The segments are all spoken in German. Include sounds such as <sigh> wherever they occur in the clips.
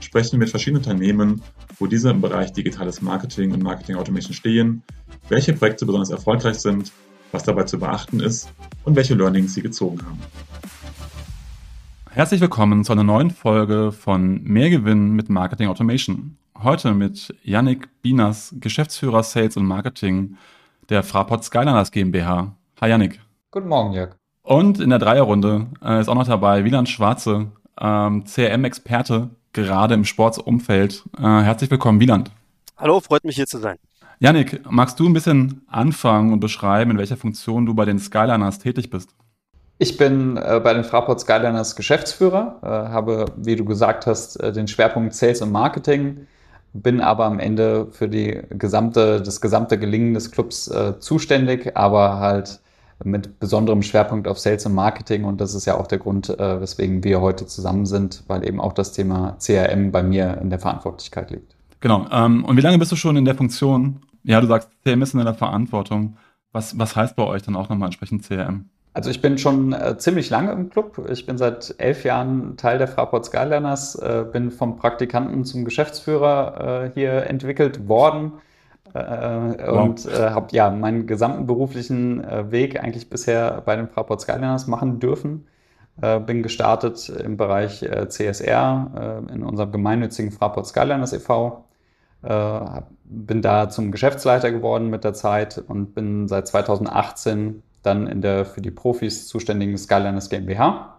sprechen wir mit verschiedenen Unternehmen, wo diese im Bereich digitales Marketing und Marketing Automation stehen, welche Projekte besonders erfolgreich sind, was dabei zu beachten ist und welche Learnings sie gezogen haben. Herzlich willkommen zu einer neuen Folge von Mehrgewinn mit Marketing Automation. Heute mit Yannick Binas, Geschäftsführer Sales und Marketing der Fraport Skyliners GmbH. Hi Yannick. Guten Morgen, Jörg. Und in der Dreierrunde äh, ist auch noch dabei Wieland Schwarze, ähm, CRM-Experte gerade im Sportsumfeld. Äh, herzlich willkommen, Wieland. Hallo, freut mich hier zu sein. Janik, magst du ein bisschen anfangen und beschreiben, in welcher Funktion du bei den Skyliners tätig bist? Ich bin äh, bei den Fraport Skyliners Geschäftsführer, äh, habe, wie du gesagt hast, äh, den Schwerpunkt Sales und Marketing, bin aber am Ende für die gesamte, das gesamte Gelingen des Clubs äh, zuständig, aber halt mit besonderem Schwerpunkt auf Sales und Marketing. Und das ist ja auch der Grund, äh, weswegen wir heute zusammen sind, weil eben auch das Thema CRM bei mir in der Verantwortlichkeit liegt. Genau. Ähm, und wie lange bist du schon in der Funktion? Ja, du sagst, CRM ist in der Verantwortung. Was, was heißt bei euch dann auch nochmal entsprechend CRM? Also ich bin schon äh, ziemlich lange im Club. Ich bin seit elf Jahren Teil der Fraport Skylerners, äh, bin vom Praktikanten zum Geschäftsführer äh, hier entwickelt worden äh, und äh, habe ja meinen gesamten beruflichen äh, Weg eigentlich bisher bei den Fraport Skyliners machen dürfen. Äh, bin gestartet im Bereich äh, CSR äh, in unserem gemeinnützigen Fraport Skyliners e.V. bin da zum Geschäftsleiter geworden mit der Zeit und bin seit 2018 dann in der für die Profis zuständigen Skyliners GmbH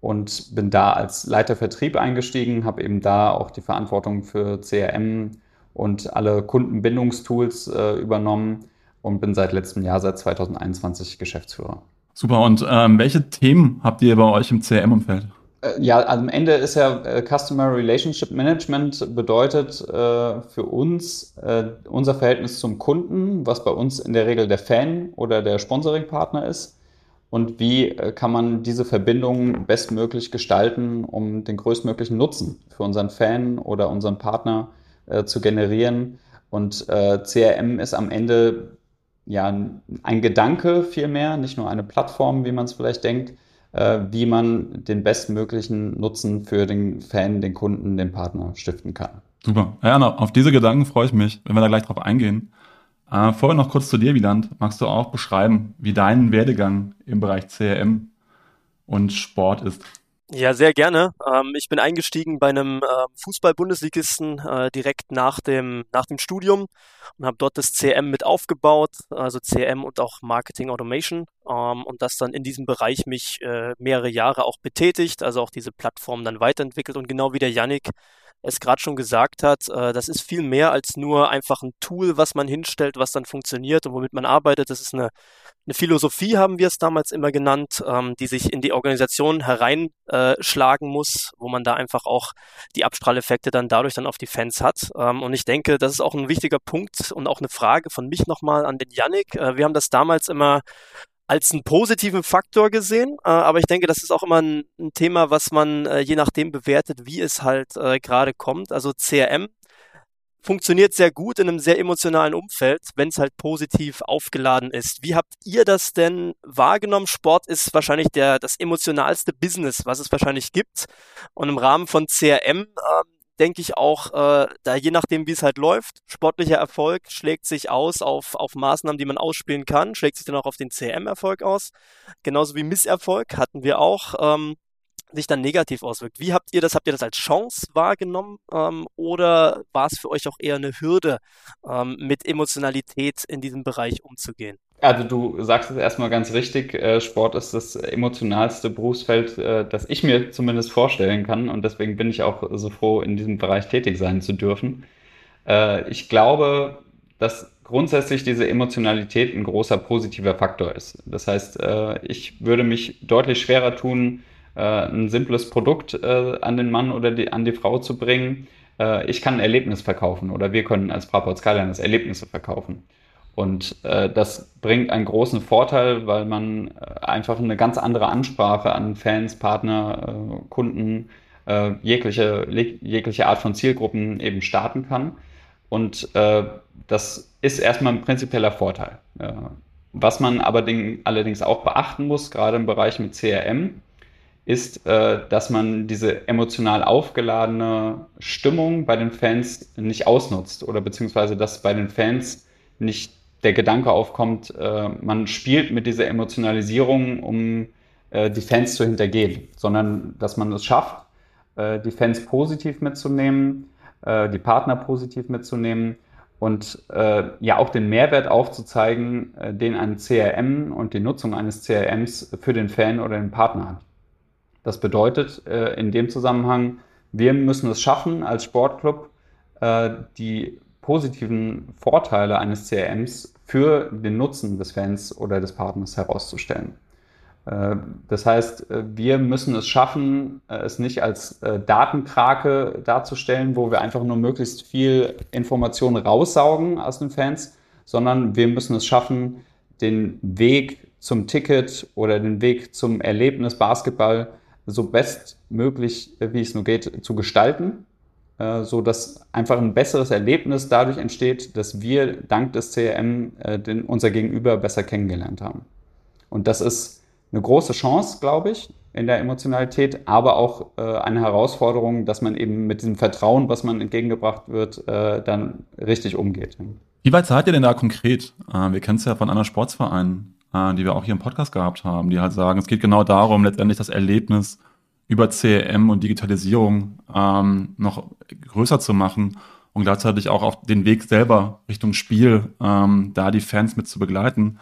und bin da als Leiter Vertrieb eingestiegen, habe eben da auch die Verantwortung für CRM, und alle Kundenbindungstools äh, übernommen und bin seit letztem Jahr, seit 2021 Geschäftsführer. Super. Und ähm, welche Themen habt ihr bei euch im CRM-Umfeld? Äh, ja, also am Ende ist ja äh, Customer Relationship Management bedeutet äh, für uns äh, unser Verhältnis zum Kunden, was bei uns in der Regel der Fan oder der Sponsoring-Partner ist. Und wie äh, kann man diese Verbindung bestmöglich gestalten, um den größtmöglichen Nutzen für unseren Fan oder unseren Partner zu äh, zu generieren. Und äh, CRM ist am Ende ja ein Gedanke vielmehr, nicht nur eine Plattform, wie man es vielleicht denkt, äh, wie man den bestmöglichen Nutzen für den Fan, den Kunden, den Partner stiften kann. Super. Ja, auf diese Gedanken freue ich mich, wenn wir da gleich drauf eingehen. Äh, vorher noch kurz zu dir, Wieland. Magst du auch beschreiben, wie dein Werdegang im Bereich CRM und Sport ist? Ja, sehr gerne. Ähm, ich bin eingestiegen bei einem äh, Fußball-Bundesligisten äh, direkt nach dem, nach dem Studium und habe dort das CM mit aufgebaut, also CM und auch Marketing Automation ähm, und das dann in diesem Bereich mich äh, mehrere Jahre auch betätigt, also auch diese Plattform dann weiterentwickelt und genau wie der Yannick es gerade schon gesagt hat, äh, das ist viel mehr als nur einfach ein Tool, was man hinstellt, was dann funktioniert und womit man arbeitet. Das ist eine, eine Philosophie, haben wir es damals immer genannt, ähm, die sich in die Organisation hereinschlagen äh, muss, wo man da einfach auch die Abstrahleffekte dann dadurch dann auf die Fans hat. Ähm, und ich denke, das ist auch ein wichtiger Punkt und auch eine Frage von mich nochmal an den Yannick. Äh, wir haben das damals immer als einen positiven Faktor gesehen. Äh, aber ich denke, das ist auch immer ein, Thema, was man äh, je nachdem bewertet, wie es halt äh, gerade kommt. Also CRM funktioniert sehr gut in einem sehr emotionalen Umfeld, wenn es halt positiv aufgeladen ist. Wie habt ihr das denn wahrgenommen? Sport ist wahrscheinlich der, das emotionalste Business, was es wahrscheinlich gibt. Und im Rahmen von CRM ähm, denke ich auch, äh, da je nachdem, wie es halt läuft, sportlicher Erfolg schlägt sich aus auf, auf Maßnahmen, die man ausspielen kann, schlägt sich dann auch auf den CM-Erfolg aus. Genauso wie Misserfolg hatten wir auch. Ähm, sich dann negativ auswirkt. Wie habt ihr das? Habt ihr das als Chance wahrgenommen ähm, oder war es für euch auch eher eine Hürde, ähm, mit Emotionalität in diesem Bereich umzugehen? Also du sagst es erstmal ganz richtig, äh, Sport ist das emotionalste Berufsfeld, äh, das ich mir zumindest vorstellen kann und deswegen bin ich auch so froh, in diesem Bereich tätig sein zu dürfen. Äh, ich glaube, dass grundsätzlich diese Emotionalität ein großer positiver Faktor ist. Das heißt, ich würde mich deutlich schwerer tun, ein simples Produkt an den Mann oder an die Frau zu bringen, ich kann ein Erlebnis verkaufen oder wir können als Fraport Skyliners Erlebnisse verkaufen. Und äh, das bringt einen großen Vorteil, weil man äh, einfach eine ganz andere Ansprache an Fans, Partner, äh, Kunden, äh, jegliche, jegliche Art von Zielgruppen eben starten kann. Und äh, das ist erstmal ein prinzipieller Vorteil. was man allerdings auch beachten muss, gerade im Bereich mit CRM, ist, äh, dass man diese emotional aufgeladene Stimmung bei den Fans nicht ausnutzt oder beziehungsweise dass bei den Fans nicht der Gedanke aufkommt, äh, man spielt mit dieser Emotionalisierung, um äh, die Fans zu hintergehen, sondern dass man es schafft, äh, die Fans positiv mitzunehmen, äh, die Partner positiv mitzunehmen und äh, ja auch den Mehrwert aufzuzeigen, den ein CRM und die Nutzung eines CRMs für den Fan oder den Partner hat. Das bedeutet äh, in dem Zusammenhang, wir müssen es schaffen, als Sportclub äh, die positiven Vorteile eines CRMs für den Nutzen des Fans oder des Partners herauszustellen. Äh, das heißt, äh, wir müssen es schaffen, äh, es nicht als Datenkrake darzustellen, wo wir einfach nur möglichst viel Informationen raussaugen aus den Fans, sondern wir müssen es schaffen, den Weg zum Ticket oder den Weg zum Erlebnis Basketball so bestmöglich, wie es nur geht, zu gestalten, äh, so dass einfach ein besseres Erlebnis dadurch entsteht, dass wir dank des CRM äh, den, unser Gegenüber besser kennengelernt haben. Und das ist eine große Chance, glaube ich, in der Emotionalität, aber auch äh, eine Herausforderung, dass man eben mit diesem Vertrauen, was man entgegengebracht wird, äh, dann richtig umgeht. Wie weit seid ihr denn da konkret? Äh, wir kennen es ja von anderen Sportsvereinen äh, die wir auch hier im Podcast gehabt haben, die halt sagen, es geht genau darum, letztendlich das Erlebnis über CRM und Digitalisierung ähm, noch größer zu machen und gleichzeitig auch auf den Weg selber Richtung Spiel, ähm, da die Fans mit zu begleiten.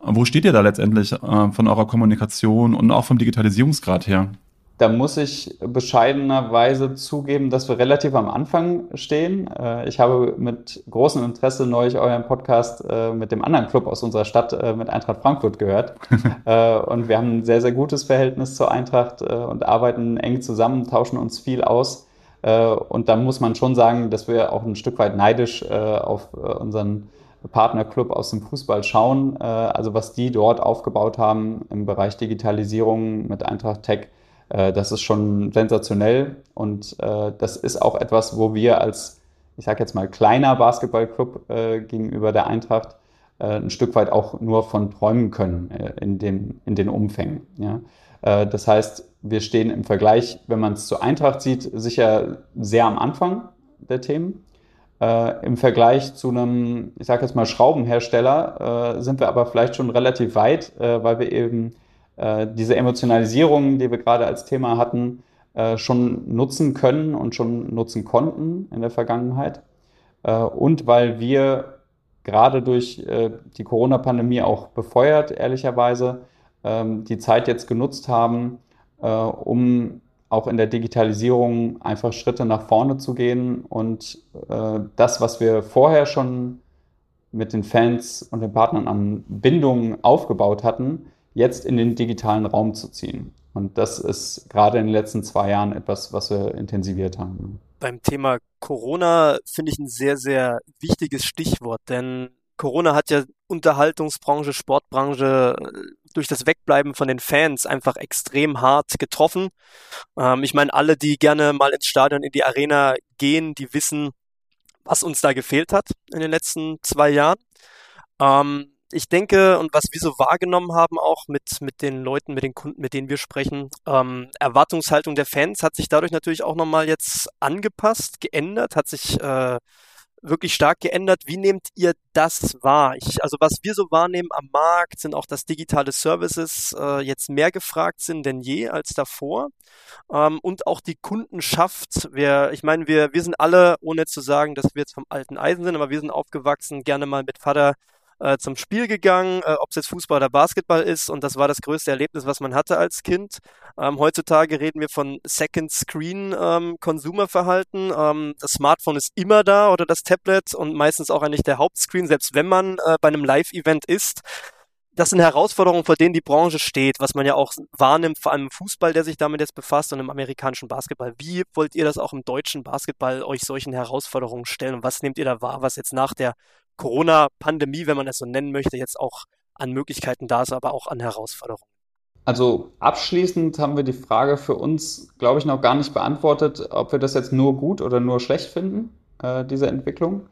Wo steht ihr da letztendlich äh, von eurer Kommunikation und auch vom Digitalisierungsgrad her? Da muss ich bescheidenerweise zugeben, dass wir relativ am Anfang stehen. Äh, ich habe mit großem Interesse neulich euren Podcast äh, mit dem anderen Club aus unserer Stadt, äh, mit Eintracht Frankfurt, gehört. <laughs> Und wir haben ein sehr, sehr gutes Verhältnis zur Eintracht und arbeiten eng zusammen, tauschen uns viel aus. Und da muss man schon sagen, dass wir auch ein Stück weit neidisch auf unseren Partnerclub aus dem Fußball schauen. Also was die dort aufgebaut haben im Bereich Digitalisierung mit Eintracht Tech das ist schon sensationell und äh, das ist auch etwas, wo wir als, ich sage jetzt mal, kleiner Basketballclub äh, gegenüber der Eintracht äh, ein Stück weit auch nur von träumen können äh, in, den, in den Umfängen. Ja? Äh, das heißt, wir stehen im Vergleich, wenn man es zur Eintracht sieht, sicher sehr am Anfang der Themen. Im Vergleich zu einem, ich sage jetzt mal, Schraubenhersteller sind wir aber vielleicht schon relativ weit, weil wir eben äh, diese Emotionalisierung, die wir gerade als Thema hatten, äh, schon nutzen können und schon nutzen konnten in der Vergangenheit. Äh, und weil wir gerade durch äh, die Corona-Pandemie auch befeuert, ehrlicherweise, ähm, die Zeit jetzt genutzt haben, äh, um auch in der Digitalisierung einfach Schritte nach vorne zu gehen und das, was wir vorher schon mit den Fans und den Partnern an Bindungen aufgebaut hatten, jetzt in den digitalen Raum zu ziehen. Und das ist gerade in den letzten zwei Jahren etwas, was wir intensiviert haben. Beim Thema Corona finde ich ein sehr, sehr wichtiges Stichwort, denn Corona hat ja Unterhaltungsbranche, Sportbranche äh, durch das Wegbleiben von den Fans einfach extrem hart getroffen. Ähm, ich meine, alle, die gerne mal ins Stadion, in die Arena gehen, die wissen, was uns da gefehlt hat in den letzten zwei Jahren. Ähm, ich denke, und was wir so wahrgenommen haben, auch mit, mit den Leuten, mit den Kunden, mit denen wir sprechen, ähm, Erwartungshaltung der Fans hat sich dadurch natürlich auch nochmal jetzt angepasst, geändert, hat sich äh, wirklich stark geändert. Wie nehmt ihr das wahr? Ich, also was wir so wahrnehmen am Markt, sind auch, dass digitale Services äh, jetzt mehr gefragt sind denn je als davor. Ähm, und auch die Kundenschaft. Wir, ich meine, wir, wir sind alle, ohne zu sagen, dass wir jetzt vom alten Eisen sind, aber wir sind aufgewachsen, gerne mal mit Vater äh, zum Spiel gegangen, äh, ob es jetzt Fußball oder Basketball ist. Und das war das größte Erlebnis, was man hatte als Kind. Ähm, heutzutage reden wir von Second Screen ähm, Konsumerverhalten. Ähm, das Smartphone ist immer da oder das Tablet und meistens auch eigentlich der Hauptscreen, selbst wenn man äh, bei einem Live-Event ist. das sind Herausforderungen, vor denen die Branche steht, was man ja auch wahrnimmt, vor allem im Fußball, der sich damit jetzt befasst und im amerikanischen Basketball. Wie wollt ihr das auch im deutschen Basketball euch solchen Herausforderungen stellen und was nehmt ihr da wahr, was jetzt nach der Corona-Pandemie, wenn man es so nennen möchte, jetzt auch an Möglichkeiten da ist, aber auch an Herausforderungen? Also abschließend haben wir die Frage für uns, glaube ich, noch gar nicht beantwortet, ob wir das jetzt nur gut oder nur schlecht finden, äh, diese Entwicklung.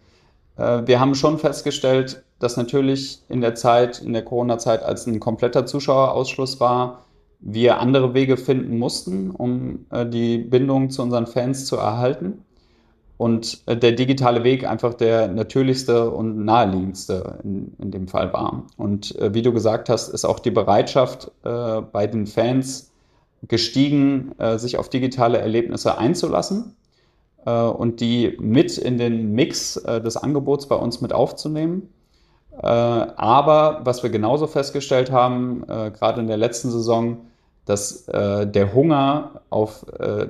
Äh, wir haben schon festgestellt, dass natürlich in der Zeit, in der Corona-Zeit, als ein kompletter Zuschauerausschluss war, wir andere Wege finden mussten, um äh, die Bindung zu unseren Fans zu erhalten und äh, der digitale Weg einfach der natürlichste und naheliegendste in, in dem Fall war. Und äh, wie du gesagt hast, ist auch die Bereitschaft äh, bei den Fans gestiegen, äh, sich auf digitale Erlebnisse einzulassen äh, und die mit in den Mix äh, des Angebots bei uns mit aufzunehmen. aber was wir genauso festgestellt haben, gerade in der letzten Saison, dass der Hunger auf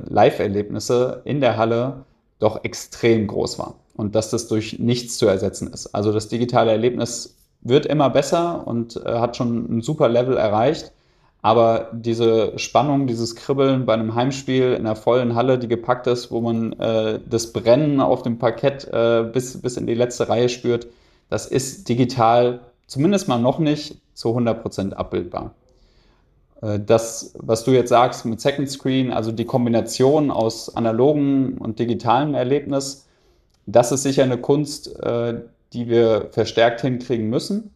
Live-Erlebnisse in der Halle doch extrem groß war und dass das durch nichts zu ersetzen ist. Also das digitale Erlebnis wird immer besser und äh, hat schon ein super Level erreicht. Aber diese Spannung, dieses Kribbeln bei einem Heimspiel in einer vollen Halle, die gepackt ist, wo man äh, das Brennen auf dem Parkett äh, bis, bis in die letzte Reihe spürt, das ist digital zumindest mal noch nicht zu 100% abbildbar. Äh, das, was du jetzt sagst mit Second Screen, also die Kombination aus analogen und digitalem Erlebnis, das ist sicher eine Kunst, äh, die wir verstärkt hinkriegen müssen,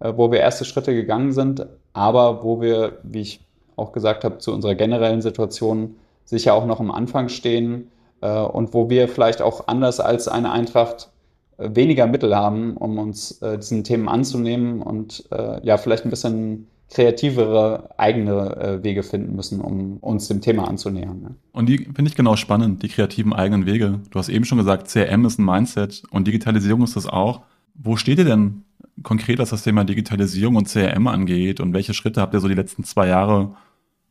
äh, wo wir erste Schritte gegangen sind, aber wo wir, wie ich auch gesagt habe, zu unserer generellen Situation sicher auch noch am Anfang stehen und wo wir vielleicht auch anders als eine Eintracht weniger Mittel haben, um uns diesen Themen anzunehmen und ja, vielleicht ein bisschen kreativere eigene äh, Wege finden müssen, um uns dem Thema anzunähern. Ne? Und die finde ich genau spannend, die kreativen eigenen Wege. Du hast eben schon gesagt, CRM ist ein Mindset und Digitalisierung ist das auch. Wo steht ihr denn konkret, was das Thema Digitalisierung und CRM angeht und welche Schritte habt ihr so die letzten zwei Jahre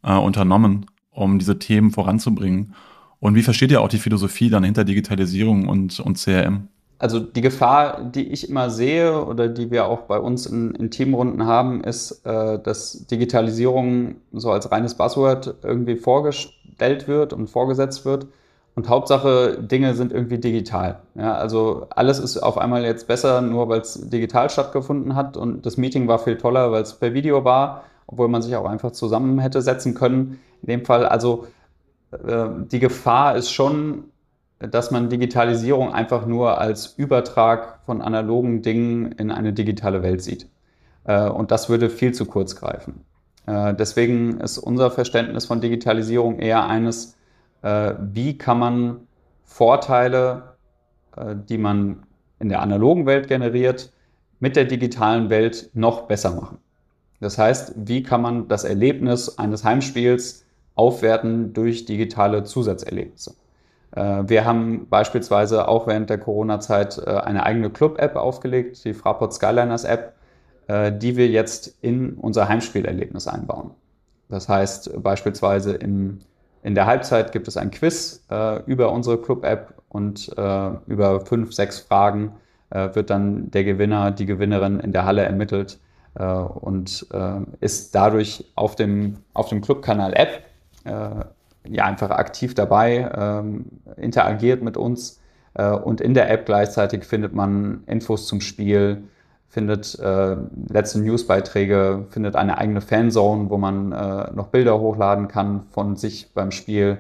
äh, unternommen, um diese Themen voranzubringen? Und wie versteht ihr auch die Philosophie dann hinter Digitalisierung und, und CRM? Also die Gefahr, die ich immer sehe oder die wir auch bei uns in, in Teamrunden haben, ist, äh, dass Digitalisierung so als reines Buzzword irgendwie vorgestellt wird und vorgesetzt wird. Und Hauptsache, Dinge sind irgendwie digital. Ja, also alles ist auf einmal jetzt besser, nur weil es digital stattgefunden hat. Und das Meeting war viel toller, weil es per Video war, obwohl man sich auch einfach zusammen hätte setzen können. In dem Fall, also äh, die Gefahr ist schon, dass man Digitalisierung einfach nur als Übertrag von analogen Dingen in eine digitale Welt sieht. Äh, und das würde viel zu kurz greifen. Äh, deswegen ist unser Verständnis von Digitalisierung eher eines, äh, wie kann man Vorteile, die man in der analogen Welt generiert, mit der digitalen Welt noch besser machen. Das heißt, wie kann man das Erlebnis eines Heimspiels aufwerten durch digitale Zusatzerlebnisse? Äh, wir haben beispielsweise auch während der Corona-Zeit äh, eine eigene Club-App aufgelegt, die Fraport Skyliners App, äh, die wir jetzt in unser Heimspielerlebnis einbauen. Das heißt beispielsweise im, in der Halbzeit gibt es ein Quiz über unsere Club-App und über fünf, sechs Fragen wird dann der Gewinner, die Gewinnerin in der Halle ermittelt und ist dadurch auf dem, auf dem Club-Kanal App ja, einfach aktiv dabei, ähm, interagiert mit uns äh, und in der App gleichzeitig findet man Infos zum Spiel, findet äh, letzte Newsbeiträge, findet eine eigene Fanzone, wo man äh, noch Bilder hochladen kann von sich beim Spiel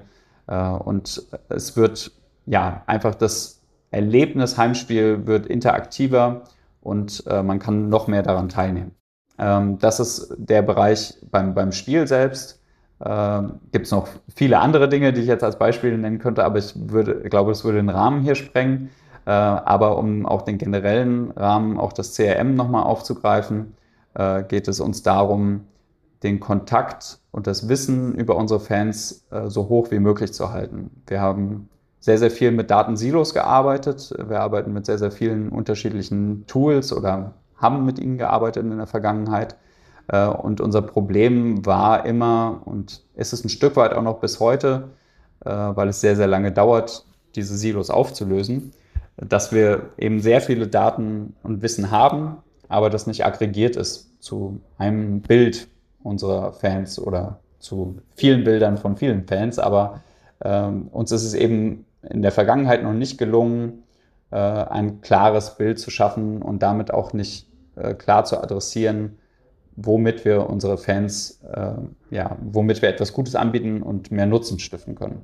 äh, und es wird ja einfach das Erlebnis Heimspiel wird interaktiver und äh, man kann noch mehr daran teilnehmen. Ähm, das ist der Bereich beim, beim Spiel selbst. Äh, Gibt es noch viele andere Dinge, die ich jetzt als Beispiele nennen könnte, aber ich würde, glaube, es würde den Rahmen hier sprengen. Äh, aber um auch den generellen Rahmen, auch das CRM nochmal aufzugreifen, äh, geht es uns darum, den Kontakt und das Wissen über unsere Fans äh, so hoch wie möglich zu halten. Wir haben sehr, sehr viel mit Datensilos gearbeitet. Wir arbeiten mit sehr, sehr vielen unterschiedlichen Tools oder haben mit ihnen gearbeitet in der Vergangenheit. Äh, und unser Problem war immer und ist es ein Stück weit auch noch bis heute, äh, weil es sehr, sehr lange dauert, diese Silos aufzulösen, dass wir eben sehr viele Daten und Wissen haben, aber das nicht aggregiert ist zu einem Bild unserer Fans oder zu vielen Bildern von vielen Fans. Aber ähm, uns ist es eben in der Vergangenheit noch nicht gelungen, äh, ein klares Bild zu schaffen und damit auch nicht klar zu adressieren, womit wir unsere Fans, äh, ja, womit wir etwas Gutes anbieten und mehr Nutzen stiften können.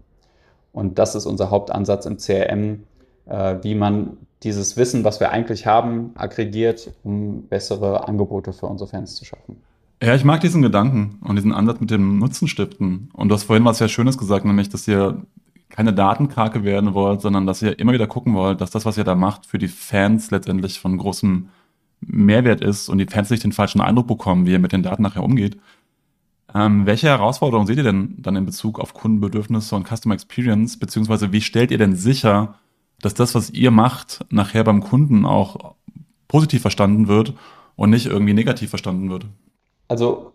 Und das ist unser Hauptansatz im CRM, äh, wie man dieses Wissen, was wir eigentlich haben, aggregiert, um bessere Angebote für unsere Fans zu schaffen. Ja, ich mag diesen Gedanken und diesen Ansatz mit dem Nutzenstiften. Und du hast vorhin was sehr Schönes gesagt, nämlich, dass ihr keine Datenkrake werden wollt, sondern dass ihr immer wieder gucken wollt, dass das, was ihr da macht, für die Fans letztendlich von großem Mehrwert ist und die Fans nicht den falschen Eindruck bekommen, wie ihr mit den Daten nachher umgeht. Ähm, welche Herausforderungen seht ihr denn dann in Bezug auf Kundenbedürfnisse und Customer Experience, beziehungsweise wie stellt ihr denn sicher, dass das, was ihr macht, nachher beim Kunden auch positiv verstanden wird und nicht irgendwie negativ verstanden wird? Also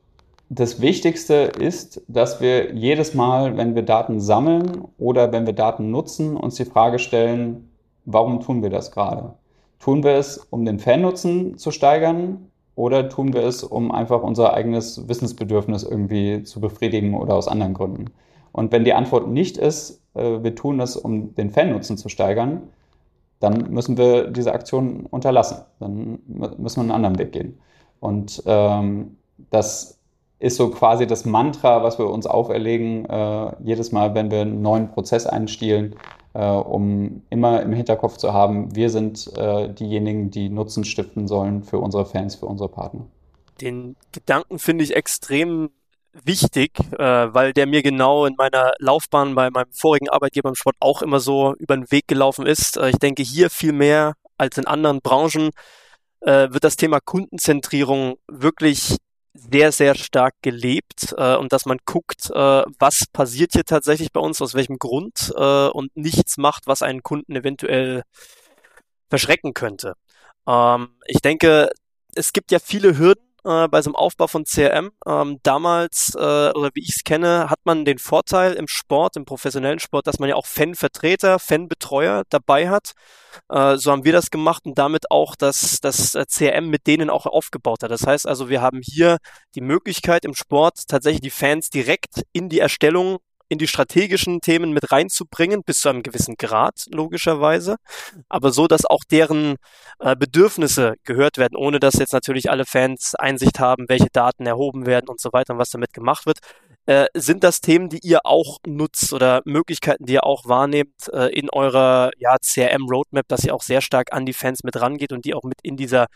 das Wichtigste ist, dass wir jedes Mal, wenn wir Daten sammeln oder wenn wir Daten nutzen, uns die Frage stellen, warum tun wir das gerade? Tun wir es, um den Fannutzen zu steigern oder tun wir es, um einfach unser eigenes Wissensbedürfnis irgendwie zu befriedigen oder aus anderen Gründen? Und wenn die Antwort nicht ist, äh, wir tun es, um den Fannutzen zu steigern, dann müssen wir diese Aktion unterlassen. Dann müssen wir einen anderen Weg gehen. Und ähm, das ist so quasi das Mantra, was wir uns auferlegen, äh, jedes Mal, wenn wir einen neuen Prozess einstielen, um immer im Hinterkopf zu haben, wir sind äh, diejenigen, die Nutzen stiften sollen für unsere Fans, für unsere Partner. Den Gedanken finde ich extrem wichtig, äh, weil der mir genau in meiner Laufbahn bei meinem vorigen Arbeitgeber im Sport auch immer so über den Weg gelaufen ist. Äh, ich denke, hier viel mehr als in anderen Branchen äh, wird das Thema Kundenzentrierung wirklich sehr, sehr stark gelebt äh, und dass man guckt, äh, was passiert hier tatsächlich bei uns, aus welchem Grund äh, und nichts macht, was einen Kunden eventuell verschrecken könnte. Ähm, ich denke, es gibt ja viele Hürden, äh, bei so einem Aufbau von CRM. Ähm, damals, äh, oder wie ich es kenne, hat man den Vorteil im Sport, im professionellen Sport, dass man ja auch Fanvertreter, Fanbetreuer dabei hat. Äh, so haben wir das gemacht und damit auch das, das äh, CRM mit denen auch aufgebaut hat. Das heißt also, wir haben hier die Möglichkeit im Sport tatsächlich die Fans direkt in die Erstellung in die strategischen Themen mit reinzubringen, bis zu einem gewissen Grad, logischerweise. Aber so, dass auch deren äh, Bedürfnisse gehört werden, ohne dass jetzt natürlich alle Fans Einsicht haben, welche Daten erhoben werden und so weiter und was damit gemacht wird. Äh, sind das Themen, die ihr auch nutzt oder Möglichkeiten, die ihr auch wahrnehmt äh, in eurer ja, CRM-Roadmap, dass ihr auch sehr stark an die Fans mit rangeht und die auch mit in dieser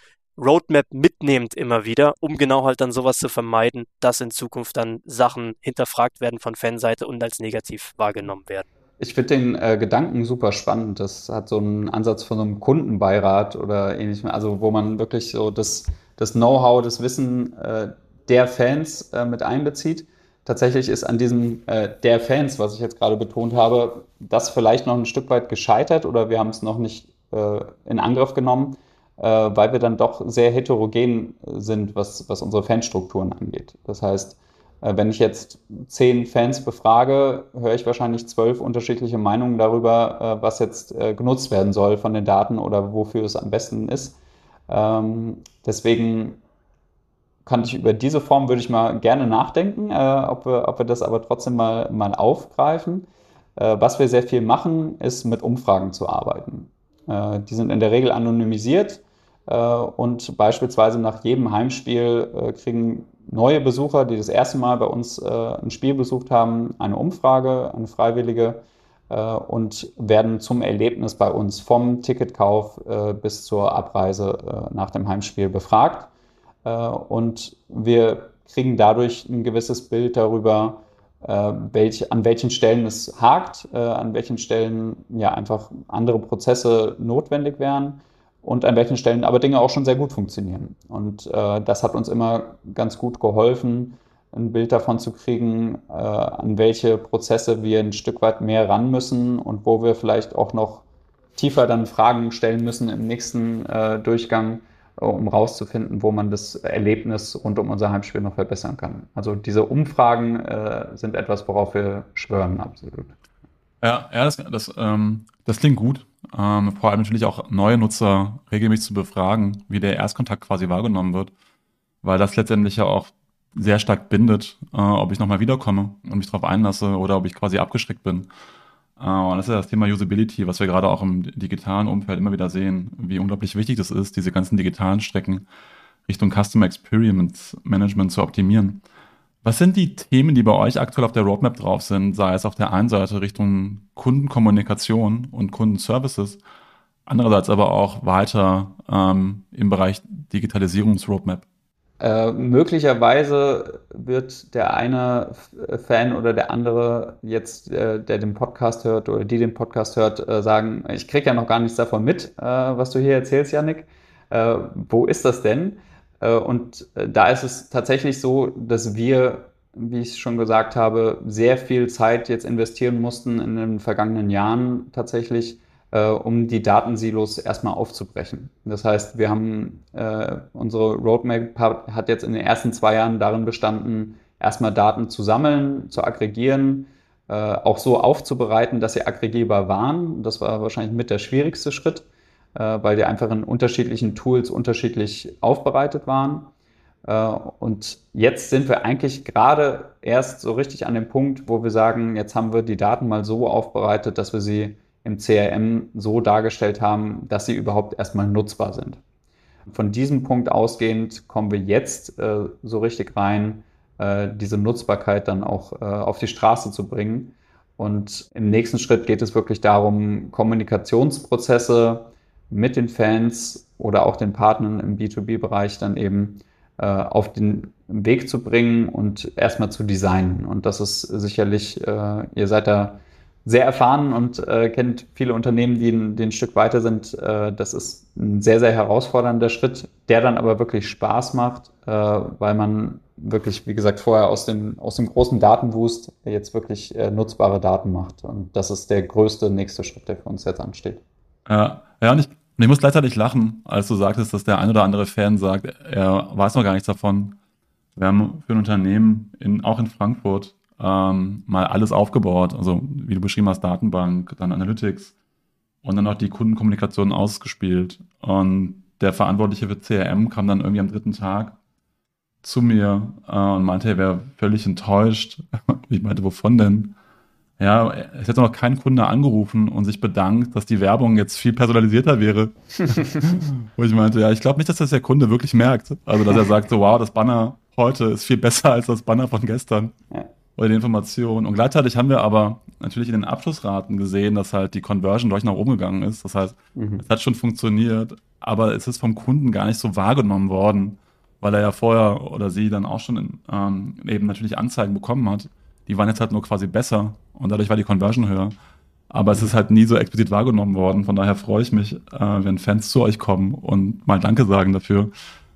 Roadmap mitnehmt immer wieder, um genau halt dann sowas zu vermeiden, dass in Zukunft dann Sachen hinterfragt werden von Fanseite und als negativ wahrgenommen werden. Ich finde den äh, Gedanken super spannend. Das hat so einen Ansatz von einem Kundenbeirat oder ähnlichem, also wo man wirklich so das, das Know-how, das Wissen äh, der Fans äh, mit einbezieht. Tatsächlich ist an diesem äh, der Fans, was ich jetzt gerade betont habe, das vielleicht noch ein Stück weit gescheitert oder wir haben es noch nicht äh, in Angriff genommen weil wir dann doch sehr heterogen sind, was, was unsere Fanstrukturen angeht. Das heißt, äh, wenn ich jetzt zehn Fans befrage, höre ich wahrscheinlich zwölf unterschiedliche Meinungen darüber, äh, was jetzt genutzt werden soll von den Daten oder wofür es am besten ist. Ähm, deswegen kann ich über diese Form, würde ich mal gerne nachdenken, ob, wir, ob wir das aber trotzdem mal, mal aufgreifen. was wir sehr viel machen, ist mit Umfragen zu arbeiten. die sind in der Regel anonymisiert äh, und beispielsweise nach jedem Heimspiel äh, kriegen neue Besucher, die das erste Mal bei uns äh, ein Spiel besucht haben, eine Umfrage, eine freiwillige und werden zum Erlebnis bei uns vom Ticketkauf bis zur Abreise nach dem Heimspiel befragt. und wir kriegen dadurch ein gewisses Bild darüber, welch, an welchen Stellen es hakt, an welchen Stellen ja einfach andere Prozesse notwendig wären und an welchen Stellen aber Dinge auch schon sehr gut funktionieren. Und äh, das hat uns immer ganz gut geholfen, ein Bild davon zu kriegen, äh, an welche Prozesse wir ein Stück weit mehr ran müssen und wo wir vielleicht auch noch tiefer dann Fragen stellen müssen im nächsten äh, Durchgang, äh, um rauszufinden, wo man das Erlebnis rund um unser Heimspiel noch verbessern kann. Also diese Umfragen äh, sind etwas, worauf wir schwören, absolut. Ja, ja das, das, ähm, das klingt gut. Ähm, vor allem natürlich auch neue Nutzer regelmäßig zu befragen, wie der Erstkontakt quasi wahrgenommen wird, weil das letztendlich ja auch sehr stark bindet, äh, ob ich nochmal wiederkomme und mich darauf einlasse oder ob ich quasi abgeschreckt bin. Äh, und das ist ja das Thema Usability, was wir gerade auch im digitalen Umfeld immer wieder sehen, wie unglaublich wichtig das ist, diese ganzen digitalen Strecken Richtung Customer Experience Management zu optimieren. Was sind die Themen, die bei euch aktuell auf der Roadmap drauf sind, sei es auf der einen Seite Richtung Kundenkommunikation und Kundenservices, andererseits aber auch weiter ähm, im Bereich Digitalisierungsroadmap? Äh, möglicherweise wird der eine Fan oder der andere jetzt, äh, der den Podcast hört oder die den Podcast hört, äh, sagen, ich kriege ja noch gar nichts davon mit, äh, was du hier erzählst, Yannick. Äh, wo ist das denn? Äh, und äh, da ist es tatsächlich so, dass wir, wie ich schon gesagt habe, sehr viel Zeit jetzt investieren mussten in den vergangenen Jahren tatsächlich, äh, um die Datensilos erstmal aufzubrechen. Das heißt, wir haben unsere Roadmap hat jetzt in den ersten zwei Jahren darin bestanden, erstmal Daten zu sammeln, zu aggregieren, auch so aufzubereiten, dass sie aggregierbar waren. Das war wahrscheinlich mit der schwierigste Schritt. Äh, weil die einfach in unterschiedlichen Tools unterschiedlich aufbereitet waren. Äh, und jetzt sind wir eigentlich gerade erst so richtig an dem Punkt, wo wir sagen, jetzt haben wir die Daten mal so aufbereitet, dass wir sie im CRM so dargestellt haben, dass sie überhaupt erstmal nutzbar sind. Von diesem Punkt ausgehend kommen wir jetzt äh, so richtig rein, äh, diese Nutzbarkeit dann auch äh, auf die Straße zu bringen. Und im nächsten Schritt geht es wirklich darum, Kommunikationsprozesse mit den Fans oder auch den Partnern im B2B-Bereich dann eben äh, auf den Weg zu bringen und erstmal zu designen. Und das ist sicherlich, äh, ihr seid da sehr erfahren und äh, kennt viele Unternehmen, die, die ein Stück weiter sind. Äh, das ist ein sehr, sehr herausfordernder Schritt, der dann aber wirklich Spaß macht, äh, weil man wirklich, wie gesagt, vorher aus dem, aus dem großen Datenwust jetzt wirklich äh, nutzbare Daten macht. Und das ist der größte nächste Schritt, der für uns jetzt ansteht. Ja, ja und ich und ich muss gleichzeitig lachen, als du sagtest, dass der ein oder andere Fan sagt, er weiß noch gar nichts davon. Wir haben für ein Unternehmen, in, auch in Frankfurt, ähm, mal alles aufgebaut. Also, wie du beschrieben hast, Datenbank, dann Analytics und dann auch die Kundenkommunikation ausgespielt. Und der Verantwortliche für CRM kam dann irgendwie am dritten Tag zu mir äh, und meinte, er wäre völlig enttäuscht. <laughs> ich meinte, wovon denn? Ja, es hätte noch kein Kunde angerufen und sich bedankt, dass die Werbung jetzt viel personalisierter wäre. <laughs> Wo ich meinte, ja, ich glaube nicht, dass das der Kunde wirklich merkt. Also, dass er sagt, so, wow, das Banner heute ist viel besser als das Banner von gestern. Ja. Oder die Information. Und gleichzeitig haben wir aber natürlich in den Abschlussraten gesehen, dass halt die Conversion durch nach oben gegangen ist. Das heißt, mhm. es hat schon funktioniert, aber es ist vom Kunden gar nicht so wahrgenommen worden, weil er ja vorher oder sie dann auch schon in, ähm, eben natürlich Anzeigen bekommen hat die waren jetzt halt nur quasi besser und dadurch war die Conversion höher. Aber es ist halt nie so explizit wahrgenommen worden. Von daher freue ich mich, äh, wenn Fans zu euch kommen und mal Danke sagen dafür,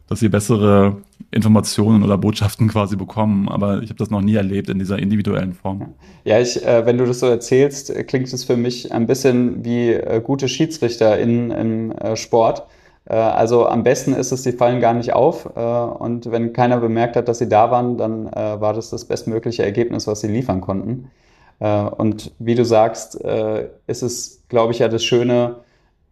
dass sie bessere Informationen oder Botschaften quasi bekommen. Aber ich habe das noch nie erlebt in dieser individuellen Form. Ja, ich, äh, wenn du das so erzählst, klingt es für mich ein bisschen wie äh, gute Schiedsrichter in, im äh, Sport äh, also am besten ist es, sie fallen gar nicht auf. Äh, und wenn keiner bemerkt hat, dass sie da waren, dann äh, war das das bestmögliche Ergebnis, was sie liefern konnten. Und wie du sagst, ist es, glaube ich, ja das Schöne,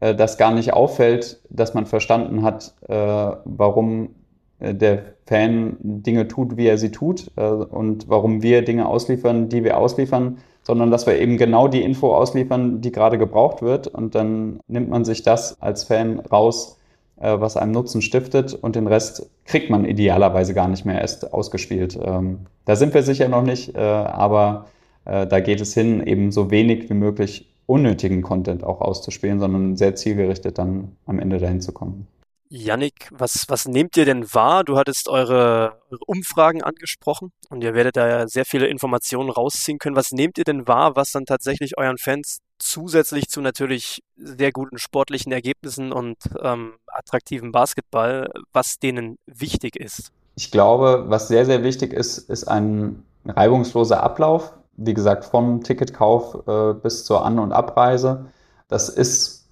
dass gar nicht auffällt, dass man verstanden hat, warum der Fan Dinge tut, wie er sie tut und warum wir Dinge ausliefern, die wir ausliefern, sondern dass wir eben genau die Info ausliefern, die gerade gebraucht wird. Und dann nimmt man sich das als Fan raus, äh, was einem Nutzen stiftet und den Rest kriegt man idealerweise gar nicht mehr erst ausgespielt. Ähm, da sind wir sicher noch nicht, äh, aber äh, da geht es hin, eben so wenig wie möglich unnötigen Content auch auszuspielen, sondern sehr zielgerichtet dann am Ende dahin zu kommen. Yannick, was, was nehmt ihr denn wahr? Du hattest eure, eure, Umfragen angesprochen und ihr werdet da ja sehr viele Informationen rausziehen können. Was nehmt ihr denn wahr, was dann tatsächlich euren Fans zusätzlich zu natürlich sehr guten sportlichen Ergebnissen und ähm, attraktiven Basketball, was denen wichtig ist? Ich glaube, was sehr, sehr wichtig ist, ist ein reibungsloser Ablauf. Wie gesagt, vom Ticketkauf äh, bis zur An- und Abreise. Das ist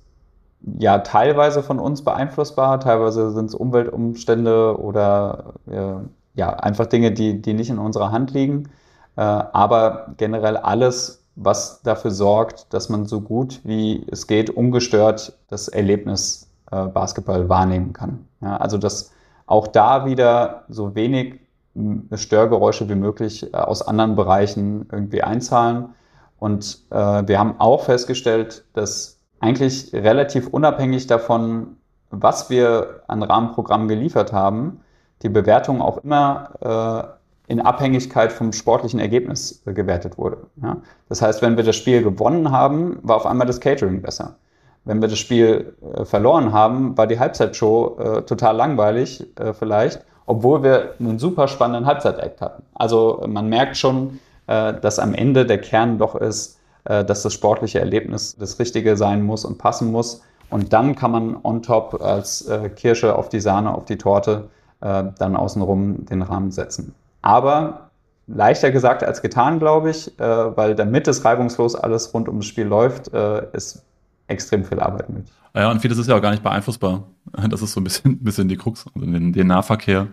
ja teilweise von uns beeinflussbar, teilweise sind es Umweltumstände oder äh, ja einfach Dinge, die, die nicht in unserer Hand liegen. Äh, aber generell alles, was dafür sorgt, dass man so gut wie es geht ungestört das Erlebnis äh, Basketball wahrnehmen kann. Ja, also dass auch da wieder so wenig Störgeräusche wie möglich äh, aus anderen Bereichen irgendwie einzahlen. Und äh, wir haben auch festgestellt, dass eigentlich relativ unabhängig davon, was wir an Rahmenprogrammen geliefert haben, die Bewertung auch immer äh, in Abhängigkeit vom sportlichen Ergebnis äh, gewertet wurde. Ja? Das heißt, wenn wir das Spiel gewonnen haben, war auf einmal das Catering besser. Wenn wir das Spiel äh, verloren haben, war die Halbzeitshow äh, total langweilig äh, vielleicht, obwohl wir einen super spannenden Halbzeitakt hatten. Also man merkt schon, äh, dass am Ende der Kern doch ist, äh, dass das sportliche Erlebnis das Richtige sein muss und passen muss. Und dann kann man on top als äh, Kirsche auf die Sahne, auf die Torte dann außenrum den Rahmen setzen. Aber leichter gesagt als getan, glaube ich, weil damit es reibungslos alles rund ums Spiel läuft, ist extrem viel Arbeit mit. Ja, und vieles ist ja auch gar nicht beeinflussbar. Das ist so ein bisschen, <laughs> bisschen die Krux. Also den, den Nahverkehr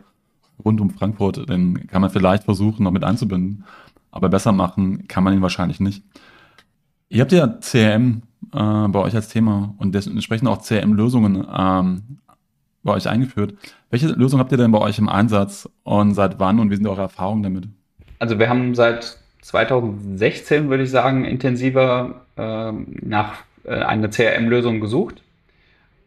rund um Frankfurt, den kann man vielleicht versuchen, noch mit einzubinden. Aber besser machen kann man ihn wahrscheinlich nicht. Ihr habt ja CRM äh, bei euch als Thema und entsprechend auch CRM-Lösungen ähm, bei euch eingeführt. Welche Lösung habt ihr denn bei euch im Einsatz und seit wann und wie sind eure Erfahrungen damit? Also wir haben seit 2016, würde ich sagen, intensiver äh, nach äh, einer CRM-Lösung gesucht.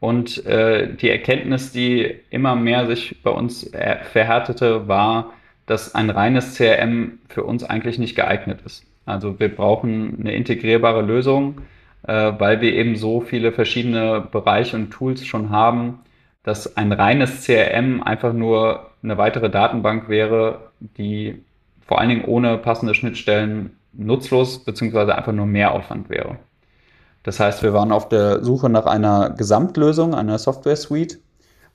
Und äh, die Erkenntnis, die immer mehr sich bei uns verhärtete, war, dass ein reines CRM für uns eigentlich nicht geeignet ist. Also wir brauchen eine integrierbare Lösung, äh, weil wir eben so viele verschiedene Bereiche und Tools schon haben, dass ein reines CRM einfach nur eine weitere Datenbank wäre, die vor allen Dingen ohne passende Schnittstellen nutzlos bzw. einfach nur Mehraufwand wäre. Das heißt, wir waren auf der Suche nach einer Gesamtlösung, einer Software-Suite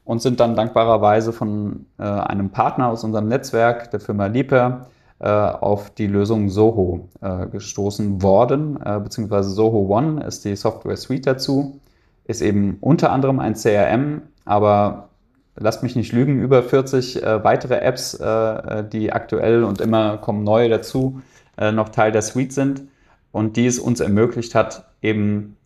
und sind dann dankbarerweise von äh, einem Partner aus unserem Netzwerk, der Firma Lieper, äh, auf die Lösung Soho äh, gestoßen worden, äh, beziehungsweise Soho One ist die Software-Suite dazu, ist eben unter anderem ein CRM, aber lasst mich nicht lügen, über 40 äh, weitere Apps, äh, die aktuell und immer kommen neue dazu, noch Teil der Suite sind und die es uns ermöglicht hat, eben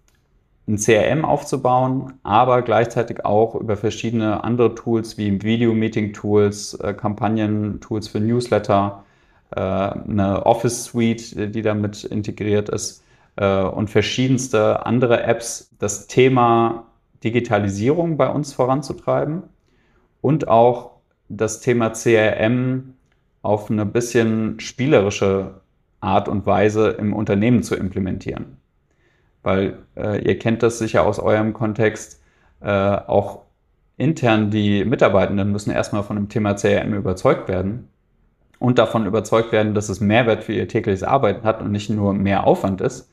ein CRM aufzubauen, aber gleichzeitig auch über verschiedene andere Tools wie Video-Meeting-Tools, äh, Kampagnen-Tools für Newsletter, äh, eine Office-Suite, die damit integriert ist äh, und verschiedenste andere Apps, das Thema Digitalisierung bei uns voranzutreiben und auch das Thema CRM auf eine bisschen spielerische Art und Weise im Unternehmen zu implementieren. Weil äh, ihr kennt das sicher aus eurem Kontext, äh, auch intern die Mitarbeitenden müssen erstmal von dem Thema CRM überzeugt werden und davon überzeugt werden, dass es Mehrwert für ihr tägliches Arbeiten hat und nicht nur mehr Aufwand ist.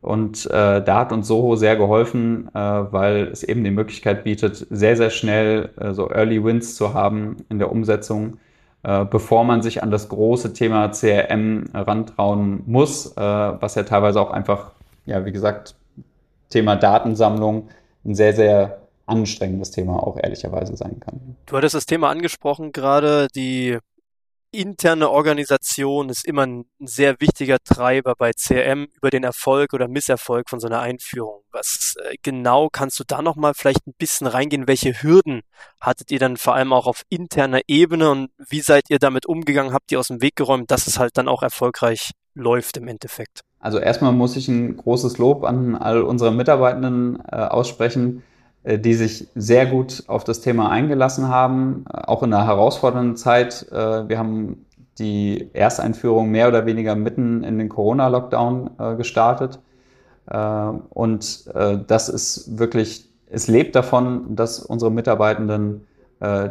Und äh, da hat uns Soho sehr geholfen, äh, weil es eben die Möglichkeit bietet, sehr, sehr schnell äh, so Early Wins zu haben in der Umsetzung bevor man sich an das große Thema CRM rantrauen muss, äh, was ja teilweise auch einfach, ja, wie gesagt, Thema Datensammlung ein sehr, sehr anstrengendes Thema auch ehrlicherweise sein kann. Du hattest das Thema angesprochen, gerade die interne Organisation ist immer ein sehr wichtiger Treiber bei CRM über den Erfolg oder Misserfolg von so einer Einführung. Was äh, genau kannst du da nochmal vielleicht ein bisschen reingehen? Welche Hürden hattet ihr dann vor allem auch auf interner Ebene und wie seid ihr damit umgegangen? Habt ihr aus dem Weg geräumt, dass es halt dann auch erfolgreich läuft im Endeffekt? Also erstmal muss ich ein großes Lob an all unsere Mitarbeitenden äh, aussprechen die sich sehr gut auf das Thema eingelassen haben, äh, auch in einer herausfordernden Zeit. Äh, wir haben die Ersteinführung mehr oder weniger mitten in den Corona-Lockdown gestartet. Und das ist wirklich, es lebt davon, dass unsere Mitarbeitenden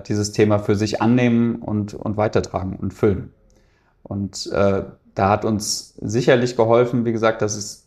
dieses Thema für sich annehmen und, und weitertragen und füllen. Und da hat uns sicherlich geholfen, wie gesagt, dass es äh,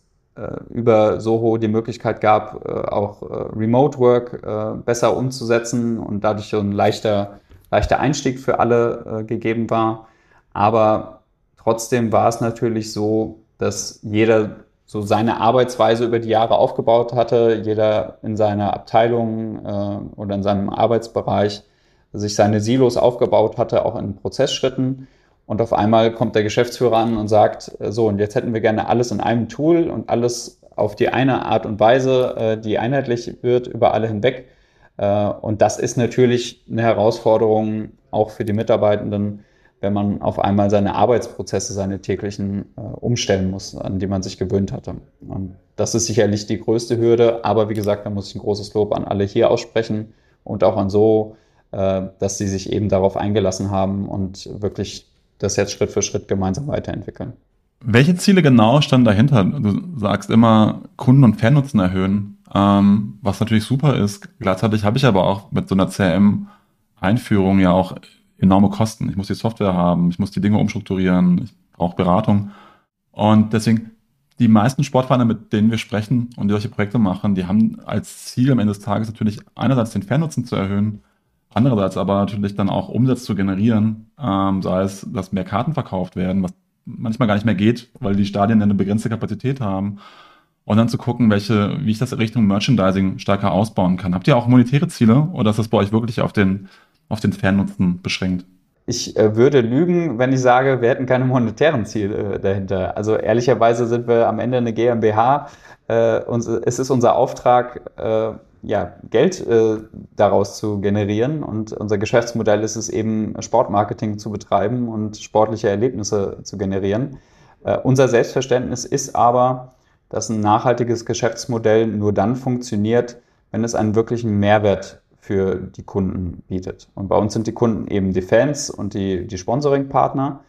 über Soho die Möglichkeit gab, äh, auch äh, Remote Work besser umzusetzen und dadurch ein leichter, leichter Einstieg für alle gegeben war. Aber trotzdem war es natürlich so, dass jeder so seine Arbeitsweise über die Jahre aufgebaut hatte, jeder in seiner Abteilung äh, oder in seinem Arbeitsbereich sich seine Silos aufgebaut hatte, auch in Prozessschritten. Und auf einmal kommt der Geschäftsführer an und sagt, äh, so, und jetzt hätten wir gerne alles in einem Tool und alles auf die eine Art und Weise, äh, die einheitlich wird über alle hinweg. Äh, und das ist natürlich eine Herausforderung auch für die Mitarbeitenden, wenn man auf einmal seine Arbeitsprozesse, seine täglichen umstellen muss, an die man sich gewöhnt hatte. Und das ist sicherlich die größte Hürde, aber wie gesagt, da muss ich ein großes Lob an alle hier aussprechen und auch an so, dass sie sich eben darauf eingelassen haben und wirklich das jetzt Schritt für Schritt gemeinsam weiterentwickeln. Welche Ziele genau standen dahinter? Du sagst immer Kunden- und Fernnutzen erhöhen, ähm, was natürlich super ist. Gleichzeitig habe ich aber auch mit so einer CRM-Einführung ja auch enorme Kosten. Ich muss die Software haben, ich muss die Dinge umstrukturieren, ich brauche Beratung. Und deswegen, die meisten Sportvereine, mit denen wir sprechen und die solche Projekte machen, die haben als Ziel am Ende des Tages natürlich einerseits den Fernnutzen zu erhöhen, Andererseits aber natürlich dann auch Umsatz zu generieren, ähm, sei es, dass mehr Karten verkauft werden, was manchmal gar nicht mehr geht, weil die Stadien eine begrenzte Kapazität haben. Und dann zu gucken, welche, wie ich das Richtung Merchandising stärker ausbauen kann. Habt ihr auch monetäre Ziele oder ist das bei euch wirklich auf den, auf den Fernnutzen beschränkt? Ich äh, würde lügen, wenn ich sage, wir hätten keine monetären Ziele äh, dahinter. Also ehrlicherweise sind wir am Ende eine GmbH. Äh, uns, es ist unser Auftrag, äh, ja, Geld äh, daraus zu generieren. Und unser Geschäftsmodell ist es eben, Sportmarketing zu betreiben und sportliche Erlebnisse zu generieren. Äh, unser Selbstverständnis ist aber, dass ein nachhaltiges Geschäftsmodell nur dann funktioniert, wenn es einen wirklichen Mehrwert für die Kunden bietet. Und bei uns sind die Kunden eben die Fans und die, die Sponsoring-Partner.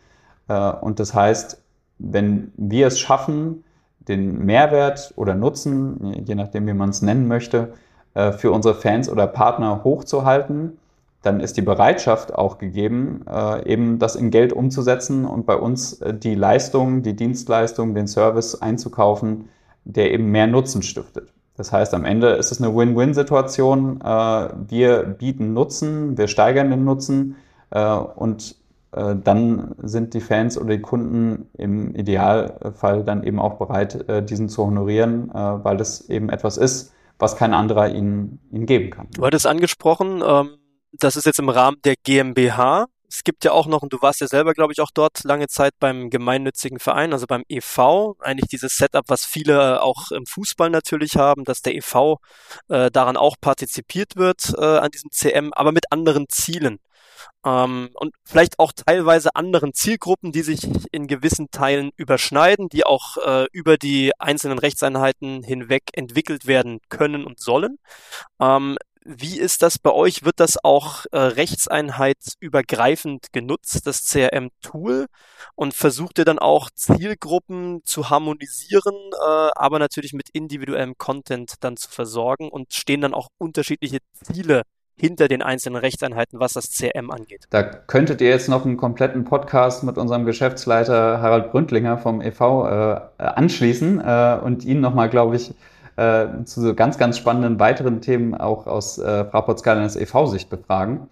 Äh, und das heißt, wenn wir es schaffen, den Mehrwert oder Nutzen, je nachdem, wie man es nennen möchte, äh, für unsere Fans oder Partner hochzuhalten, dann ist die Bereitschaft auch gegeben, äh, eben das in Geld umzusetzen und bei uns äh, die Leistung, die Dienstleistung, den Service einzukaufen, der eben mehr Nutzen stiftet. Das heißt, am Ende ist es eine Win-Win-Situation. Wir bieten Nutzen, wir steigern den Nutzen und dann sind die Fans oder die Kunden im Idealfall dann eben auch bereit, diesen zu honorieren, weil es eben etwas ist, was kein anderer ihnen, ihnen geben kann. Du hattest angesprochen, ähm, das ist jetzt im Rahmen der GmbH. Es gibt ja auch noch, und du warst ja selber, glaube ich, auch dort lange Zeit beim gemeinnützigen Verein, also beim EV. Eigentlich dieses Setup, was viele auch im Fußball natürlich haben, dass der EV äh, daran auch partizipiert wird äh, an diesem CM, aber mit anderen Zielen. Ähm, und vielleicht auch teilweise anderen Zielgruppen, die sich in gewissen Teilen überschneiden, die auch äh, über die einzelnen Rechtseinheiten hinweg entwickelt werden können und sollen. Ähm, wie ist das bei euch? Wird das auch äh, rechtseinheitsübergreifend genutzt, das CRM-Tool? Und versucht ihr dann auch Zielgruppen zu harmonisieren, äh, aber natürlich mit individuellem Content dann zu versorgen und stehen dann auch unterschiedliche Ziele hinter den einzelnen Rechtseinheiten, was das CRM angeht. Da könntet ihr jetzt noch einen kompletten Podcast mit unserem Geschäftsleiter Harald Bründlinger vom EV äh, anschließen äh, und ihn nochmal, glaube ich, äh, zu so ganz, ganz spannenden weiteren Themen auch aus äh, Fraport Skyliners EV-Sicht befragen.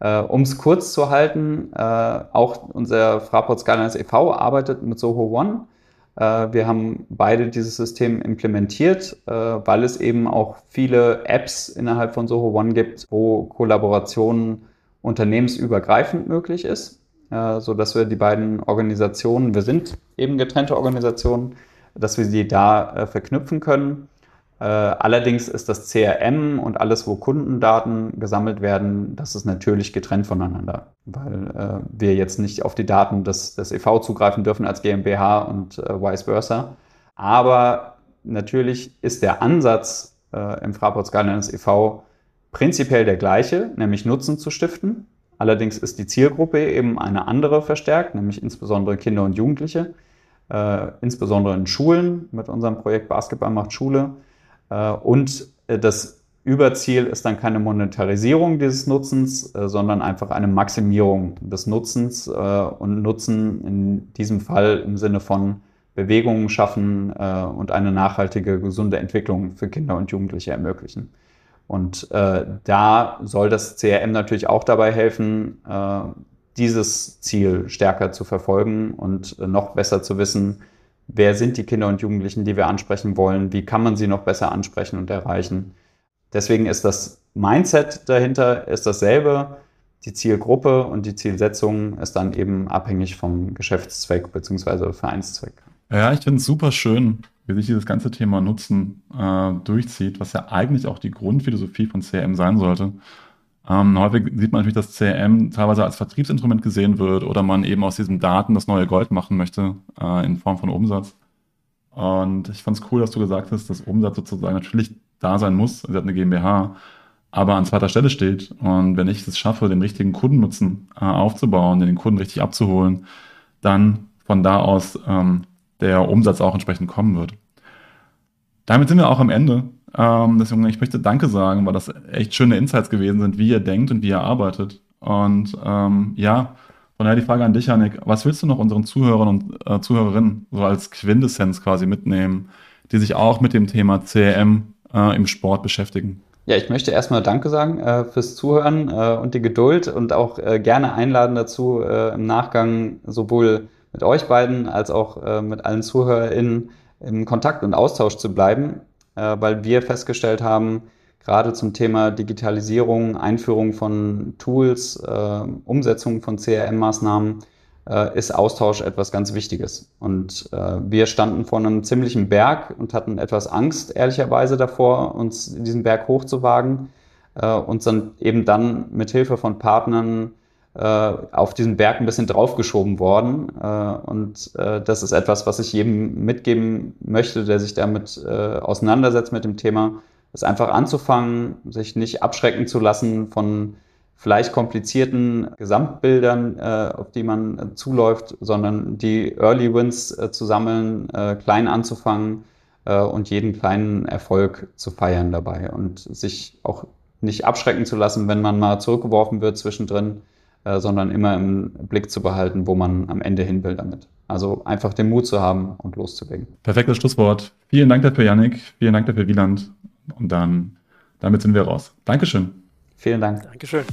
Äh, um es kurz zu halten, äh, auch unser Fraport Skyliners e.V. arbeitet mit Soho One wir haben beide dieses System implementiert, äh, weil es eben auch viele Apps innerhalb von Soho One gibt, wo Kollaboration unternehmensübergreifend möglich ist, äh, so dass wir die beiden Organisationen, wir sind eben getrennte Organisationen, dass wir sie da verknüpfen können. äh, allerdings ist das CRM und alles, wo Kundendaten gesammelt werden, das ist natürlich getrennt voneinander, weil äh, wir jetzt nicht auf die Daten des, des EV zugreifen dürfen als GmbH und äh, vice versa. Aber natürlich ist der Ansatz äh, im Fraport Skyliners e.V. prinzipiell der gleiche, nämlich Nutzen zu stiften. Allerdings ist die Zielgruppe eben eine andere verstärkt, nämlich insbesondere Kinder und Jugendliche, äh, insbesondere in Schulen mit unserem Projekt Basketball macht Schule äh, und äh, das Überziel ist dann keine Monetarisierung dieses Nutzens, äh, sondern einfach eine Maximierung des Nutzens und Nutzen in diesem Fall im Sinne von Bewegungen schaffen und eine nachhaltige, gesunde Entwicklung für Kinder und Jugendliche ermöglichen. Und da soll das CRM natürlich auch dabei helfen, dieses Ziel stärker zu verfolgen und noch besser zu wissen, wer sind die Kinder und Jugendlichen, die wir ansprechen wollen, wie kann man sie noch besser ansprechen und erreichen. Deswegen ist das Mindset dahinter ist dasselbe. die Zielgruppe und die Zielsetzung ist dann eben abhängig vom Geschäftszweck bzw. Vereinszweck. Ja, ich finde es super schön, wie sich dieses ganze Thema Nutzen äh, durchzieht, was ja eigentlich auch die Grundphilosophie von CRM sein sollte. Ähm, häufig sieht man natürlich, dass CRM teilweise als Vertriebsinstrument gesehen wird oder man eben aus diesen Daten das neue Gold machen möchte äh, in Form von Umsatz. Und ich fand es cool, dass du gesagt hast, dass Umsatz sozusagen natürlich da sein muss. Sie hat eine GmbH, aber an zweiter Stelle steht. Und wenn ich es schaffe, den richtigen Kundennutzen äh, aufzubauen, den Kunden richtig abzuholen, dann von da aus ähm, der Umsatz auch entsprechend kommen wird. Damit sind wir auch am Ende. Ähm, deswegen, ich möchte Danke sagen, weil das echt schöne Insights gewesen sind, wie ihr denkt und wie ihr arbeitet. Und ähm, ja, von daher die Frage an dich, Janik. Was willst du noch unseren Zuhörern und äh, Zuhörerinnen so als Quintessenz quasi mitnehmen, die sich auch mit dem Thema CRM äh, im Sport beschäftigen? Ja, ich möchte erstmal Danke sagen äh, fürs Zuhören äh, und die Geduld und auch äh, gerne einladen dazu, äh, im Nachgang sowohl mit euch beiden als auch mit allen ZuhörerInnen im Kontakt und Austausch zu bleiben, äh, weil wir festgestellt haben, gerade zum Thema Digitalisierung, Einführung von Tools, Umsetzung von CRM-Maßnahmen, äh, ist Austausch etwas ganz Wichtiges. Und äh, wir standen vor einem ziemlichen Berg und hatten etwas Angst, ehrlicherweise davor, uns diesen Berg hochzuwagen äh, und sind eben dann mit Hilfe von Partnern äh, auf diesen Berg ein bisschen draufgeschoben worden. Äh, und äh, das ist etwas, was ich jedem mitgeben möchte, der sich damit äh, auseinandersetzt mit dem Thema, ist einfach anzufangen, sich nicht abschrecken zu lassen von vielleicht komplizierten Gesamtbildern, äh, auf die man äh, zuläuft, sondern die Early Wins äh, zu sammeln, äh, klein anzufangen äh, und jeden kleinen Erfolg zu feiern dabei und sich auch nicht abschrecken zu lassen, wenn man mal zurückgeworfen wird zwischendrin, äh, sondern immer im Blick zu behalten, wo man am Ende hin will damit. Also einfach den Mut zu haben und loszulegen. Perfektes Schlusswort. Vielen Dank dafür, Yannick. Vielen Dank dafür, Wieland. Und dann, damit sind wir raus. Dankeschön. Vielen Dank. Dankeschön.